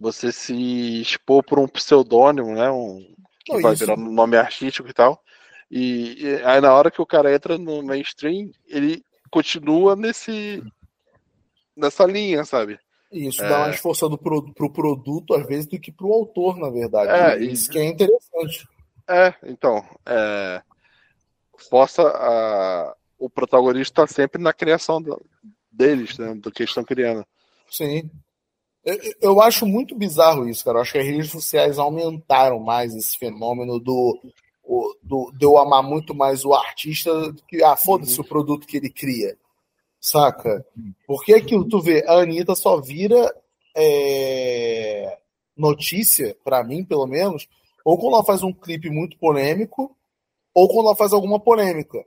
você se expor por um pseudônimo, né? Um, que Não, vai isso- virar um nome artístico e tal. E, e aí na hora que o cara entra no mainstream, ele continua nesse nessa linha, sabe? Isso É. dá mais força do pro, pro produto, às vezes, do que pro autor, na verdade. É, E isso que é interessante. É, então, é, força a, o protagonista estar sempre na criação do- deles, né, do que eles estão criando. Sim. Eu, eu acho muito bizarro isso, cara. Eu acho que as redes sociais aumentaram mais esse fenômeno do, o- do, de eu amar muito mais o artista do que, ah, foda-se o produto que ele cria. Saca? Porque aquilo, tu vê, a Anitta só vira é, notícia, pra mim, pelo menos, ou quando ela faz um clipe muito polêmico, ou quando ela faz alguma polêmica.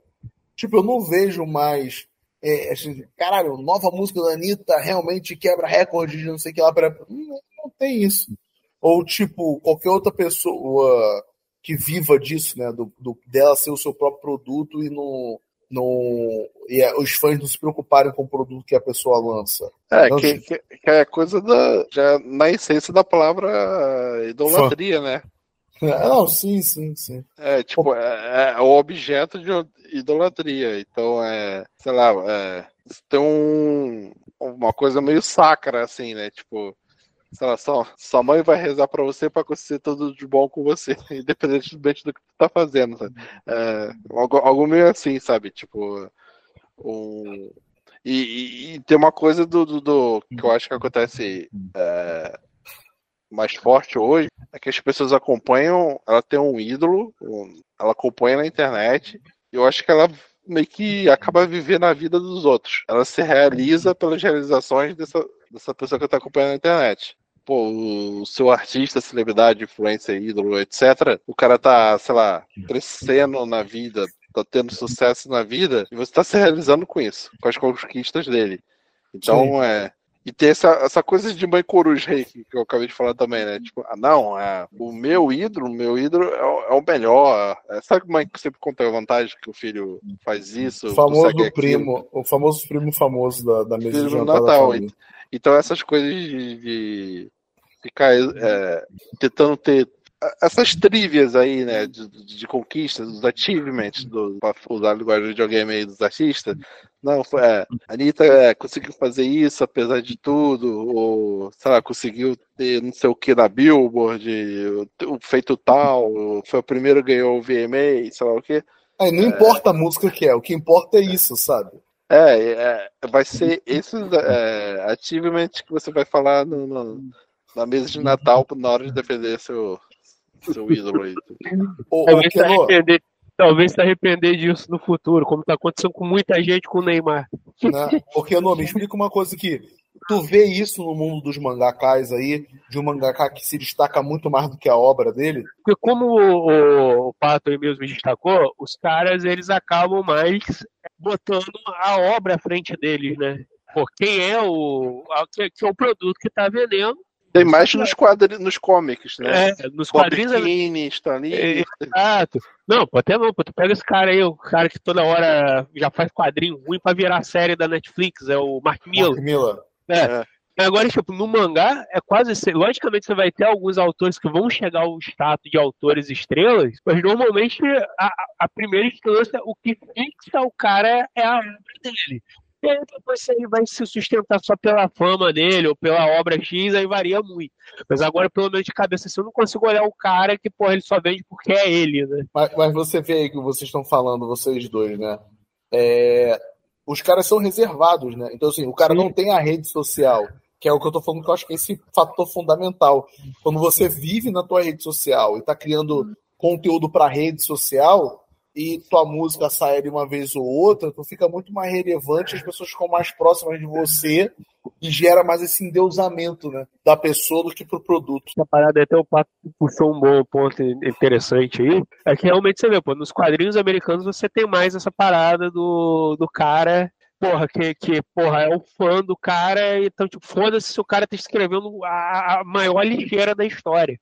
Tipo, eu não vejo mais. É, assim, caralho, nova música da Anitta realmente quebra recorde de não sei o que lá. Pra... Não, não tem isso. Ou, tipo, qualquer outra pessoa que viva disso, né? Do, do- dela ser o seu próprio produto e não, no, e é, os fãs não se preocuparem com o produto que a pessoa lança. É, que, que, que, é coisa da. Já na essência da palavra idolatria, Fã. né? É, (laughs) não, sim, sim, sim. É, tipo, é, é, o objeto de idolatria. Então, é, sei lá, é, tem um, uma coisa meio sacra, assim, né? Tipo, sei lá, só, sua mãe vai rezar para você para acontecer tudo de bom com você, (laughs) independentemente do que tu tá fazendo, sabe? É, algo, algo meio assim, sabe? Tipo, um... E, e, e tem uma coisa do, do, do, que eu acho que acontece é, mais forte hoje, é que as pessoas acompanham, ela tem um ídolo, ela acompanha na internet, e eu acho que ela meio que acaba vivendo a vida dos outros. Ela se realiza pelas realizações dessa, dessa pessoa que está acompanhando na internet. Pô, o seu artista, celebridade, influência, ídolo, etc. O cara tá, sei lá, crescendo na vida, tá tendo sucesso na vida, e você tá se realizando com isso, com as conquistas dele. Então, Sim. é, e tem essa, essa coisa de mãe coruja aí que, eu acabei de falar também, né? Tipo, ah, não, é, o meu ídolo, o meu ídolo é o, é o melhor. É, sabe mãe que sempre conta a vantagem que o filho faz isso? O famoso primo, o famoso primo famoso da, da mesa de jantar Natal. Então essas coisas de, de ficar é, tentando ter essas trivias aí, né, de, de conquistas, dos achievements, do, para usar a linguagem de videogame aí dos artistas. Não, é, a Anitta é, conseguiu fazer isso apesar de tudo, ou, sei lá, conseguiu ter não sei o que na Billboard, o, feito tal, foi a primeira que ganhou o VMA, sei lá o que. É, não importa a música que é, o que importa é isso, sabe? É, é vai ser esses é, achievements que você vai falar no, no, na mesa de Natal na hora de defender seu, seu ídolo aí. (laughs) talvez, se arrepender, talvez se arrepender disso no futuro, como tá acontecendo com muita gente com o Neymar. Né? Porque, não, me explica uma coisa aqui. Tu vê isso no mundo dos mangakás aí, de um mangaká que se destaca muito mais do que a obra dele? Porque como o, o Pato aí mesmo destacou, os caras eles acabam mais botando a obra à frente deles, né? Por quem é o, que é o produto que tá vendendo tem mais nos quadrinhos, nos cómics, né? É, nos quadrinhos. Stanley. É, exato. Não, pô, até não, pô, tu pega esse cara aí, o cara que toda hora já faz quadrinho ruim pra virar série da Netflix, é o Mark Miller. Mark Miller. É. é. Agora, tipo, no mangá, é quase. Logicamente, você vai ter alguns autores que vão chegar ao status de autores estrelas, mas normalmente a, a primeira instância, o que fixa o cara é a obra dele. E aí depois se ele vai se sustentar só pela fama dele ou pela obra X, aí varia muito. Mas agora, pelo menos de cabeça, assim, eu não consigo olhar o cara que, porra, ele só vende porque é ele, né? Mas, mas você vê aí que vocês estão falando, vocês dois, né? É... Os caras são reservados, né? Então, assim, o cara Sim. não tem a rede social, que é o que eu tô falando que eu acho que é esse fator fundamental. Quando você vive na tua rede social e tá criando conteúdo para rede social, e tua música sai de uma vez ou outra, tu fica muito mais relevante, as pessoas ficam mais próximas de você e gera mais esse endeusamento né, da pessoa do que pro produto. Essa parada até o Pato puxou um bom ponto interessante aí, é que realmente você vê, pô, nos quadrinhos americanos você tem mais essa parada do, do cara porra, que, que porra, é o fã do cara, então, tipo, foda-se se o cara tá escrevendo a, a maior ligeira da história.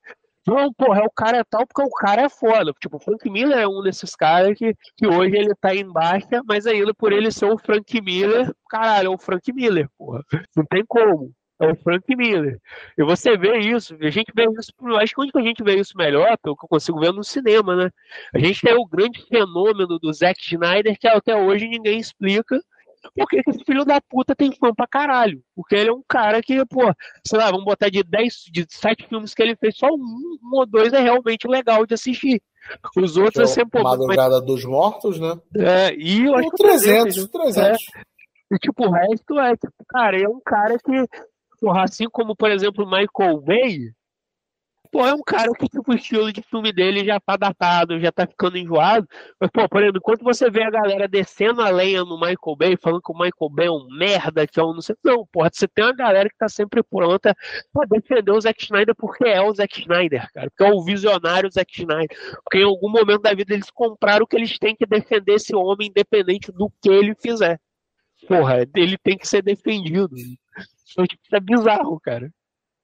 Não, porra, é o cara é tal porque o cara é foda. Tipo, o Frank Miller é um desses caras que, que hoje ele tá em baixa, mas ainda por ele ser o Frank Miller, caralho, é o Frank Miller, porra. Não tem como. É o Frank Miller. E você vê isso, a gente vê isso, acho que onde a gente vê isso melhor, pelo que eu consigo ver no cinema, né? A gente tem o grande fenômeno do Zack Snyder, que até hoje ninguém explica, por que, esse filho da puta tem fã pra caralho? Porque ele é um cara que, pô, sei lá, vamos botar de 10, de 7 filmes que ele fez, só um, um ou dois é realmente legal de assistir. Os outros é sempre. Madrugada mas... dos Mortos, né? É, e eu acho que. 300, 300. É, e tipo, o resto é, tipo, cara, é um cara que, porra, assim como, por exemplo, Michael Bay, Pô, é um cara que, tipo, o estilo de filme dele já tá datado, já tá ficando enjoado. Mas, pô, por exemplo, enquanto você vê a galera descendo a lenha no Michael Bay, falando que o Michael Bay é um merda, que é um não sei. Não, porra, você tem uma galera que tá sempre pronta pra defender o Zack Snyder porque é o Zack Snyder, cara. Porque é o visionário Zack Snyder. Porque em algum momento da vida eles compraram que eles têm que defender esse homem, independente do que ele fizer. Porra, ele tem que ser defendido. Isso é bizarro, cara.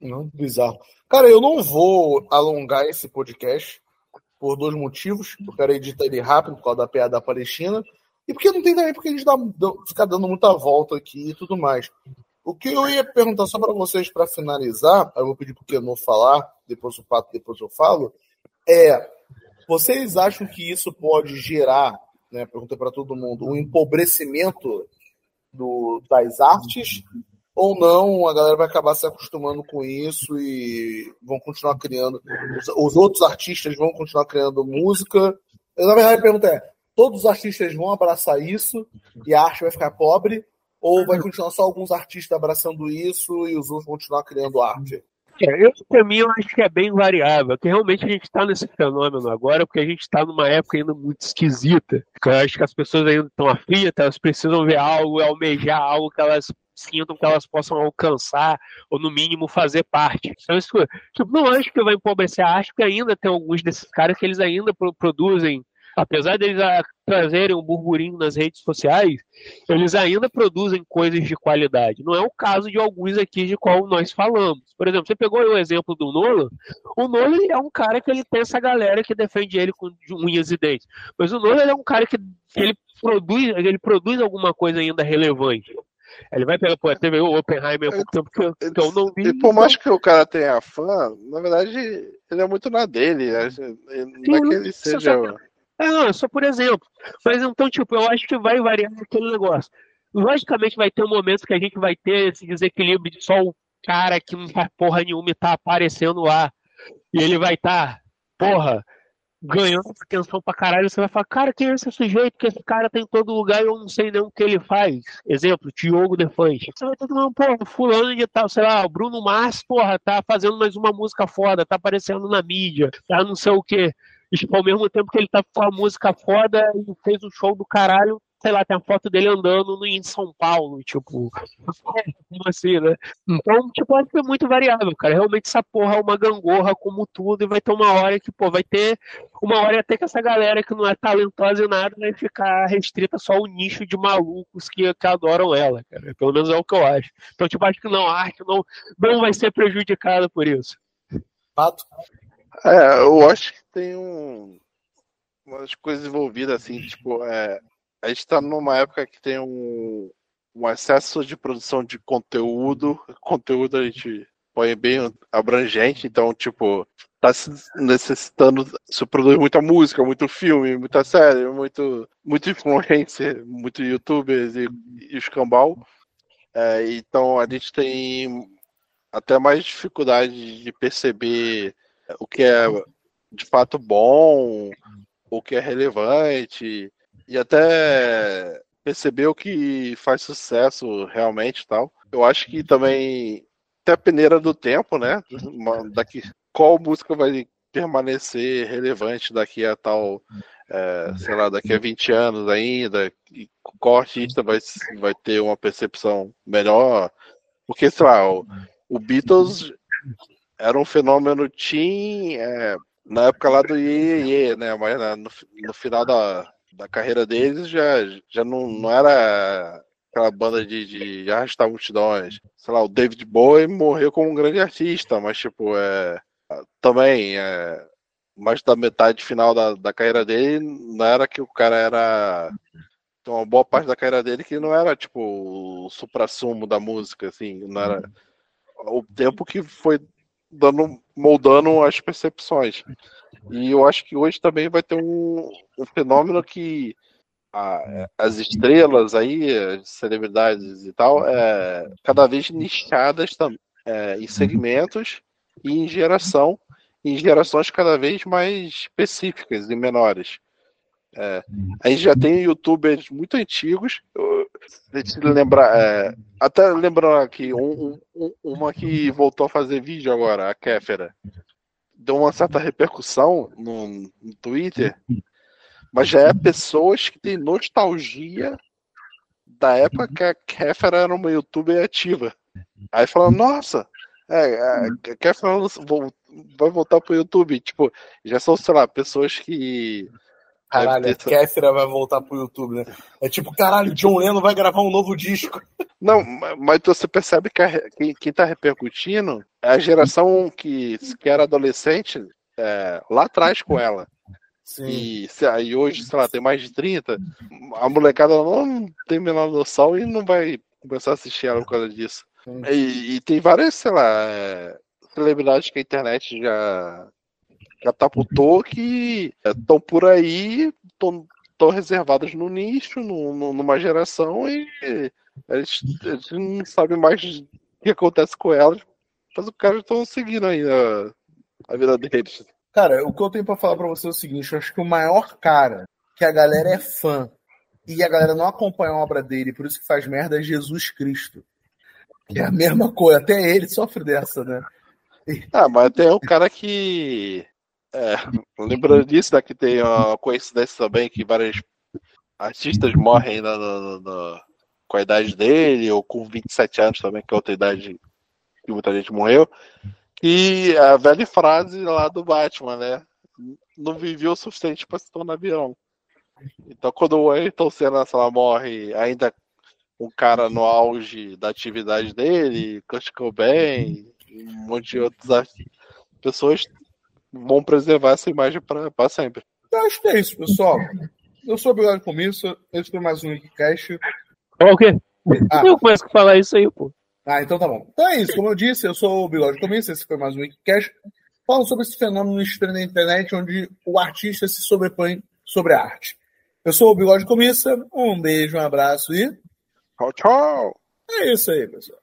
Não, bizarro. Cara, eu não vou alongar esse podcast por dois motivos. Eu quero editar ele rápido por causa da piada da Palestina. E porque não tem também porque a gente dá, ficar dando muita volta aqui e tudo mais. O que eu ia perguntar só para vocês para finalizar, eu vou pedir para o Kenô falar, depois o Pato, depois eu falo, é vocês acham que isso pode gerar, né, perguntei para todo mundo, um empobrecimento do, das artes ou não, a galera vai acabar se acostumando com isso e vão continuar criando. Os, os outros artistas vão continuar criando música. Eu, na verdade, a pergunta é: todos os artistas vão abraçar isso e a arte vai ficar pobre? Ou vai continuar só alguns artistas abraçando isso e os outros vão continuar criando arte? É, eu, pra mim, eu acho que é bem variável, que realmente a gente está nesse fenômeno agora, porque a gente está numa época ainda muito esquisita. Eu acho que as pessoas ainda estão aflitas, elas precisam ver algo, almejar algo que elas sintam que elas possam alcançar, ou no mínimo fazer parte. Então, isso, tipo, não acho que vai empobrecer a arte, porque ainda tem alguns desses caras que eles ainda produzem apesar deles trazerem um burburinho nas redes sociais, eles ainda produzem coisas de qualidade. Não é o caso de alguns aqui de qual nós falamos. Por exemplo, você pegou o exemplo do Nolan. O Nolan é um cara que ele tem essa galera que defende ele com unhas e dentes. Mas o Nolan é um cara que ele produz, ele produz alguma coisa ainda relevante. Ele vai pegar, pô, teve o Oppenheimer há pouco tempo que eu, que eu não vi. E por mais que o cara tenha fã, na verdade, ele é muito na dele. Não é que ele seja. É, não, só por exemplo. Mas então, tipo, eu acho que vai variar aquele negócio. Logicamente vai ter um momento que a gente vai ter esse desequilíbrio de só o cara que não faz porra nenhuma e tá aparecendo lá. E ele vai estar, tá, porra, ganhando atenção pra caralho. Você vai falar, cara, quem é esse sujeito? Que esse cara tem em todo lugar e eu não sei nem o que ele faz. Exemplo, Diogo Defante. Você vai ter que, não, porra, fulano de tal, sei lá, o Bruno Mars, porra, tá fazendo mais uma música foda, tá aparecendo na mídia, tá não sei o que. Tipo, ao mesmo tempo que ele tá com a música foda e fez um show do caralho, sei lá, tem a foto dele andando no, em São Paulo, tipo, como assim, né? Então, tipo, acho que é muito variável, cara. Realmente essa porra é uma gangorra como tudo e vai ter uma hora que, pô, vai ter uma hora até que essa galera que não é talentosa e nada vai ficar restrita só ao nicho de malucos que, que adoram ela, cara. Pelo menos é o que eu acho. Então, tipo, acho que não, a arte não, não vai ser prejudicada por isso. Fato. É, eu acho que tem um, umas coisas envolvidas, assim, tipo, é, a gente está numa época que tem um, um excesso de produção de conteúdo, (laughs) conteúdo a gente põe bem abrangente, então, tipo, tá necessitando, se produz muita música, muito filme, muita série, muito, muito influencer, (laughs) muito youtubers e, e escambau. É, então a gente tem até mais dificuldade de perceber o que é de fato bom, o que é relevante, e até perceber o que faz sucesso realmente tal. Eu acho que também tem a peneira do tempo, né? Daqui, qual música vai permanecer relevante daqui a tal, é, sei lá, daqui a 20 anos ainda, e qual artista vai, vai ter uma percepção melhor. Porque, sei lá, o, o Beatles era um fenômeno teen é, na época lá do Iê, né? Mas né, no, no, final da, da carreira deles já, já não, não era aquela banda de, de arrastar multidões. Sei lá, o David Bowie morreu como um grande artista, mas tipo, é, também é, mais da metade final da, da carreira dele não era que o cara era então, uma boa parte da carreira dele que não era tipo o supra-sumo da música, assim, não era o tempo que foi dando, moldando as percepções. E eu acho que hoje também vai ter um, um fenômeno que a, as estrelas aí, as celebridades e tal, é, cada vez nichadas é, em segmentos e em geração, em gerações cada vez mais específicas e menores. É, a gente já tem youtubers muito antigos. Deixa eu lembrar, é, até lembrando aqui, um, um, uma que voltou a fazer vídeo agora, a Kéfera. Deu uma certa repercussão no, no Twitter, mas já é pessoas que têm nostalgia da época que a Kéfera era uma youtuber ativa. Aí falando, nossa, é, a Kéfera vai voltar pro YouTube. Tipo, já são, sei lá, pessoas que Caralho, a Kéfera vai voltar pro YouTube, né? É tipo, caralho, John Lennon vai gravar um novo disco. Não, mas você percebe que a, quem, quem tá repercutindo é a geração que, que era adolescente é, lá atrás com ela. Sim. E, e hoje, sei lá, tem mais de 30. a molecada não tem menor noção e não vai começar a assistir ela por causa disso. E, e, tem várias, sei lá, é, celebridades que a internet já catapultou que estão por aí, estão reservadas no nicho, no, no, numa geração, e eles, eles não sabem mais o que acontece com elas, mas os caras estão seguindo aí a, a vida deles. Cara, o que eu tenho para falar para você é o seguinte: eu acho que o maior cara que a galera é fã e a galera não acompanha a obra dele, por isso que faz merda, é Jesus Cristo. Que é a mesma coisa, até ele sofre dessa, né? Ah, mas tem um cara que. É, lembrando disso, né, que tem uma coincidência também que vários artistas morrem na, na, na, com a idade dele, ou com 27 anos também, que é outra idade que muita gente morreu. E a velha frase lá do Batman, né? Não viveu o suficiente para se tornar avião. Então, quando o Ayrton Senna lá, morre, ainda um cara no auge da atividade dele, Kurt Cobain, um monte de outras pessoas vão preservar essa imagem para sempre. Eu acho que é isso, pessoal. Eu sou obrigado com isso. Esse foi mais um Wikicast. O quê? Ah. Eu começo a falar isso aí, pô. Ah, então tá bom. Então é isso, como eu disse, eu sou o Bigode Comício, esse foi mais um Wikicast, falando sobre esse fenômeno estranho da internet, onde o artista se sobrepõe sobre a arte. Eu sou o Bigode Comissa, um beijo, um abraço e. Tchau, tchau! É isso aí, pessoal.